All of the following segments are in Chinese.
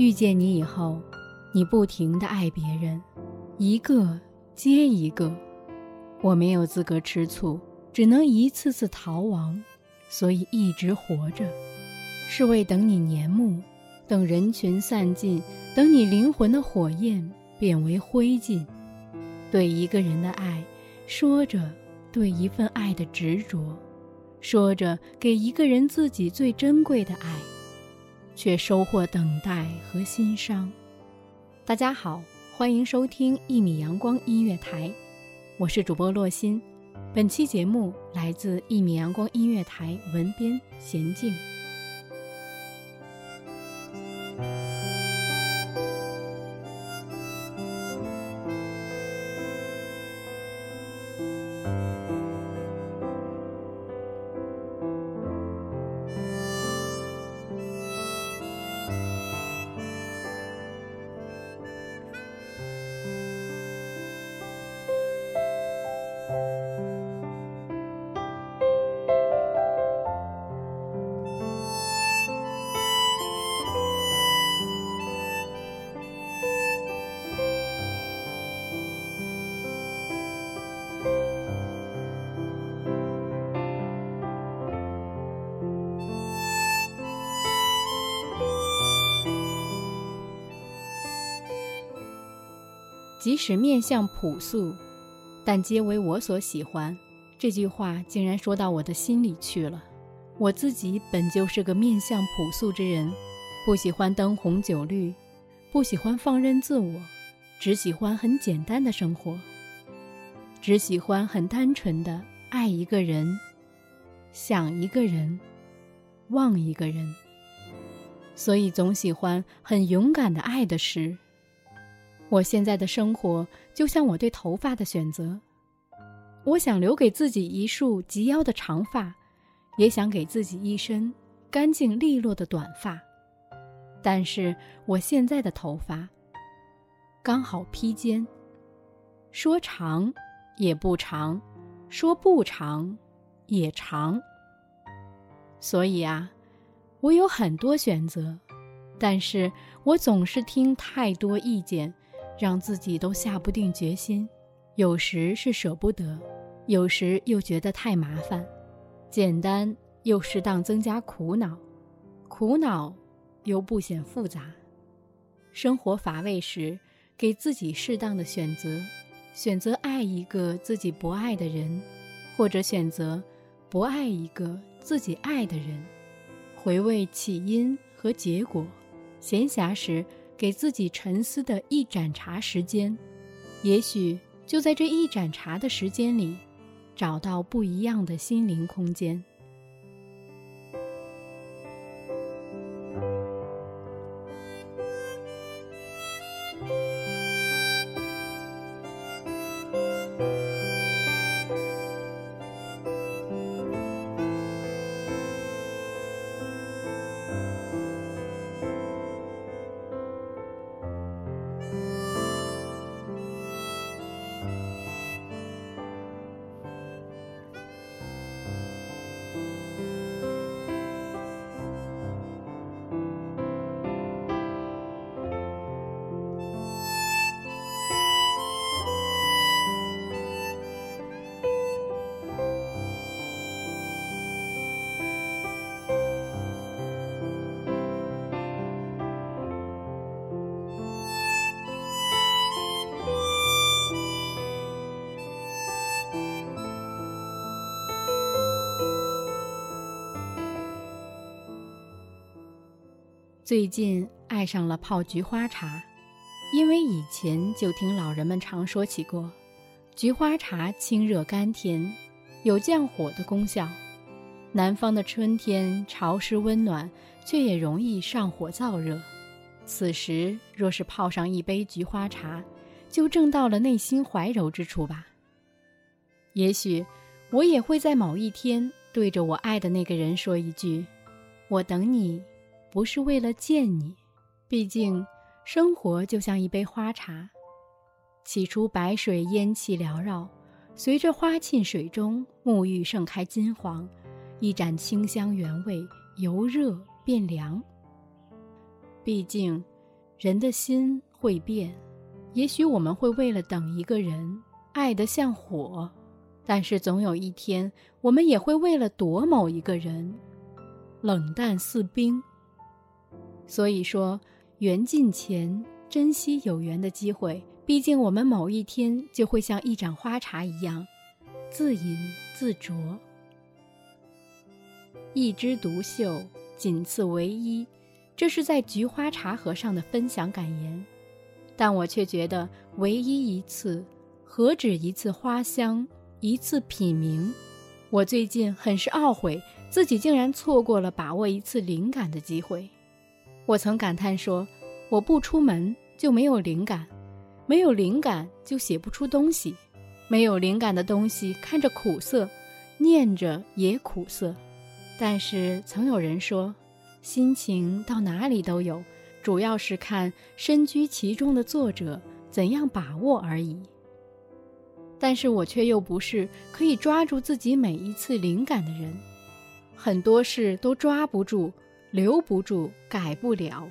遇见你以后，你不停的爱别人，一个接一个，我没有资格吃醋，只能一次次逃亡，所以一直活着，是为等你年暮，等人群散尽，等你灵魂的火焰变为灰烬。对一个人的爱，说着对一份爱的执着，说着给一个人自己最珍贵的爱。却收获等待和心伤。大家好，欢迎收听一米阳光音乐台，我是主播洛心。本期节目来自一米阳光音乐台文编娴静。即使面相朴素，但皆为我所喜欢。这句话竟然说到我的心里去了。我自己本就是个面相朴素之人，不喜欢灯红酒绿，不喜欢放任自我，只喜欢很简单的生活，只喜欢很单纯的爱一个人，想一个人，忘一个人。所以总喜欢很勇敢的爱的事。我现在的生活就像我对头发的选择，我想留给自己一束及腰的长发，也想给自己一身干净利落的短发，但是我现在的头发刚好披肩，说长也不长，说不长也长，所以啊，我有很多选择，但是我总是听太多意见。让自己都下不定决心，有时是舍不得，有时又觉得太麻烦，简单又适当增加苦恼，苦恼又不显复杂。生活乏味时，给自己适当的选择，选择爱一个自己不爱的人，或者选择不爱一个自己爱的人，回味起因和结果，闲暇时。给自己沉思的一盏茶时间，也许就在这一盏茶的时间里，找到不一样的心灵空间。最近爱上了泡菊花茶，因为以前就听老人们常说起过，菊花茶清热甘甜，有降火的功效。南方的春天潮湿温暖，却也容易上火燥热。此时若是泡上一杯菊花茶，就正到了内心怀柔之处吧。也许，我也会在某一天对着我爱的那个人说一句：“我等你。”不是为了见你，毕竟生活就像一杯花茶，起初白水烟气缭绕，随着花沁水中沐浴盛开金黄，一盏清香原味，由热变凉。毕竟，人的心会变，也许我们会为了等一个人，爱得像火，但是总有一天，我们也会为了躲某一个人，冷淡似冰。所以说，缘尽前珍惜有缘的机会。毕竟我们某一天就会像一盏花茶一样，自饮自酌。一枝独秀，仅次唯一，这是在菊花茶盒上的分享感言。但我却觉得，唯一一次，何止一次花香，一次品茗。我最近很是懊悔，自己竟然错过了把握一次灵感的机会。我曾感叹说：“我不出门就没有灵感，没有灵感就写不出东西，没有灵感的东西看着苦涩，念着也苦涩。”但是曾有人说：“心情到哪里都有，主要是看身居其中的作者怎样把握而已。”但是我却又不是可以抓住自己每一次灵感的人，很多事都抓不住。留不住，改不了，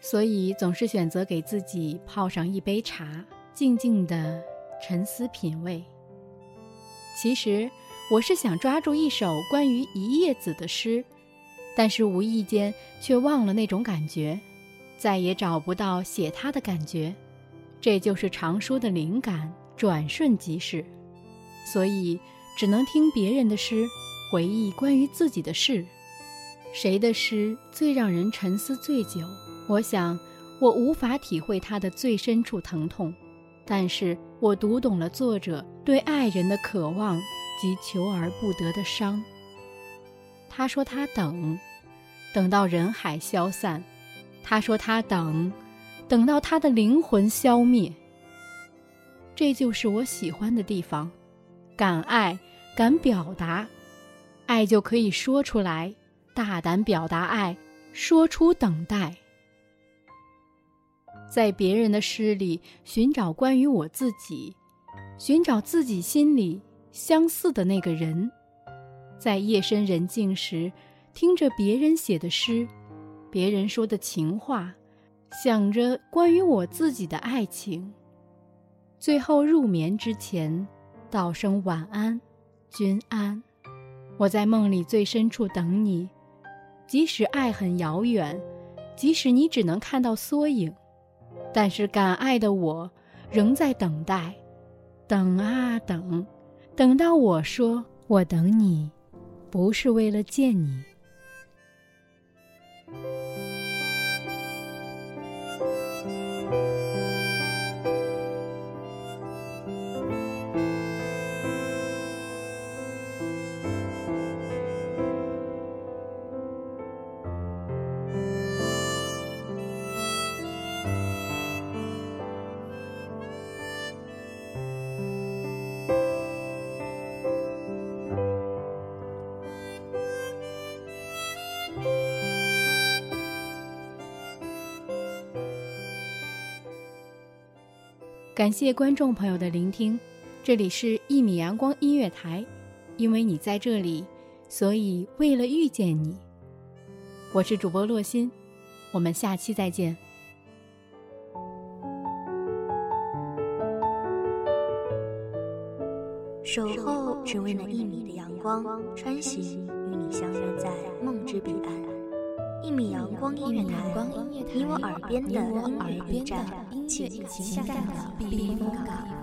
所以总是选择给自己泡上一杯茶，静静的沉思品味。其实我是想抓住一首关于一叶子的诗，但是无意间却忘了那种感觉，再也找不到写它的感觉。这就是常说的灵感转瞬即逝，所以只能听别人的诗，回忆关于自己的事。谁的诗最让人沉思最久？我想，我无法体会他的最深处疼痛，但是我读懂了作者对爱人的渴望及求而不得的伤。他说他等，等到人海消散；他说他等，等到他的灵魂消灭。这就是我喜欢的地方，敢爱，敢表达，爱就可以说出来。大胆表达爱，说出等待，在别人的诗里寻找关于我自己，寻找自己心里相似的那个人，在夜深人静时，听着别人写的诗，别人说的情话，想着关于我自己的爱情，最后入眠之前，道声晚安，君安。我在梦里最深处等你。即使爱很遥远，即使你只能看到缩影，但是敢爱的我仍在等待，等啊等，等到我说我等你，不是为了见你。感谢观众朋友的聆听，这里是《一米阳光音乐台》，因为你在这里，所以为了遇见你，我是主播洛心，我们下期再见。守候只为那一米的阳光，穿行与你相约在梦之彼岸。一米阳光音乐台，你我耳边的音乐驿站，情感的避风港。